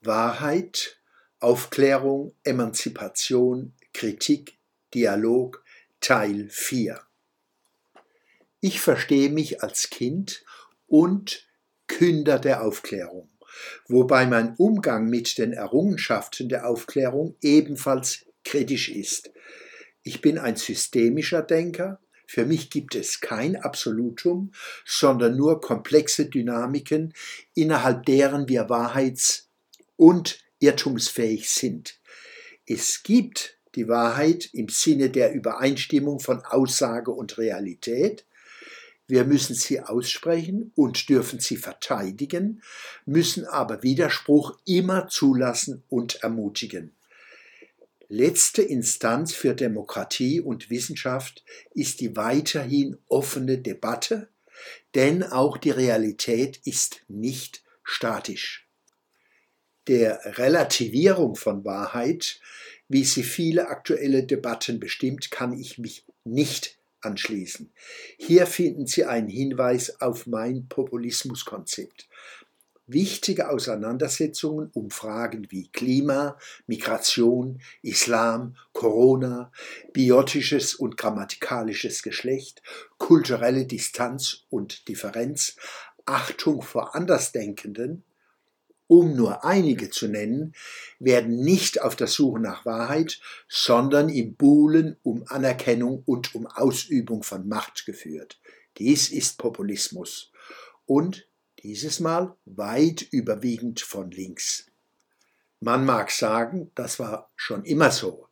Wahrheit, Aufklärung, Emanzipation, Kritik, Dialog Teil 4 Ich verstehe mich als Kind und Künder der Aufklärung, wobei mein Umgang mit den Errungenschaften der Aufklärung ebenfalls kritisch ist. Ich bin ein systemischer Denker, für mich gibt es kein Absolutum, sondern nur komplexe Dynamiken, innerhalb deren wir wahrheits- und irrtumsfähig sind. Es gibt die Wahrheit im Sinne der Übereinstimmung von Aussage und Realität. Wir müssen sie aussprechen und dürfen sie verteidigen, müssen aber Widerspruch immer zulassen und ermutigen. Letzte Instanz für Demokratie und Wissenschaft ist die weiterhin offene Debatte, denn auch die Realität ist nicht statisch. Der Relativierung von Wahrheit, wie sie viele aktuelle Debatten bestimmt, kann ich mich nicht anschließen. Hier finden Sie einen Hinweis auf mein Populismuskonzept wichtige Auseinandersetzungen um Fragen wie Klima, Migration, Islam, Corona, biotisches und grammatikalisches Geschlecht, kulturelle Distanz und Differenz, Achtung vor Andersdenkenden, um nur einige zu nennen, werden nicht auf der Suche nach Wahrheit, sondern im Buhlen um Anerkennung und um Ausübung von Macht geführt. Dies ist Populismus. Und dieses Mal weit überwiegend von links. Man mag sagen, das war schon immer so.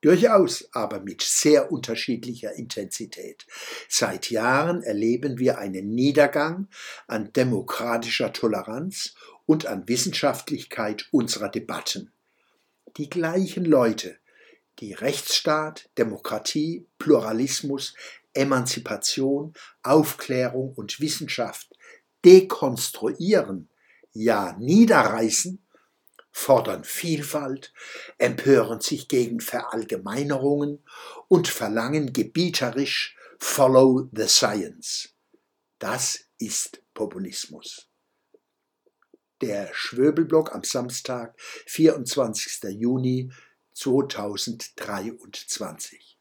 Durchaus, aber mit sehr unterschiedlicher Intensität. Seit Jahren erleben wir einen Niedergang an demokratischer Toleranz und an Wissenschaftlichkeit unserer Debatten. Die gleichen Leute, die Rechtsstaat, Demokratie, Pluralismus, Emanzipation, Aufklärung und Wissenschaft dekonstruieren, ja niederreißen, fordern Vielfalt, empören sich gegen Verallgemeinerungen und verlangen gebieterisch Follow the Science. Das ist Populismus. Der Schwöbelblock am Samstag, 24. Juni 2023.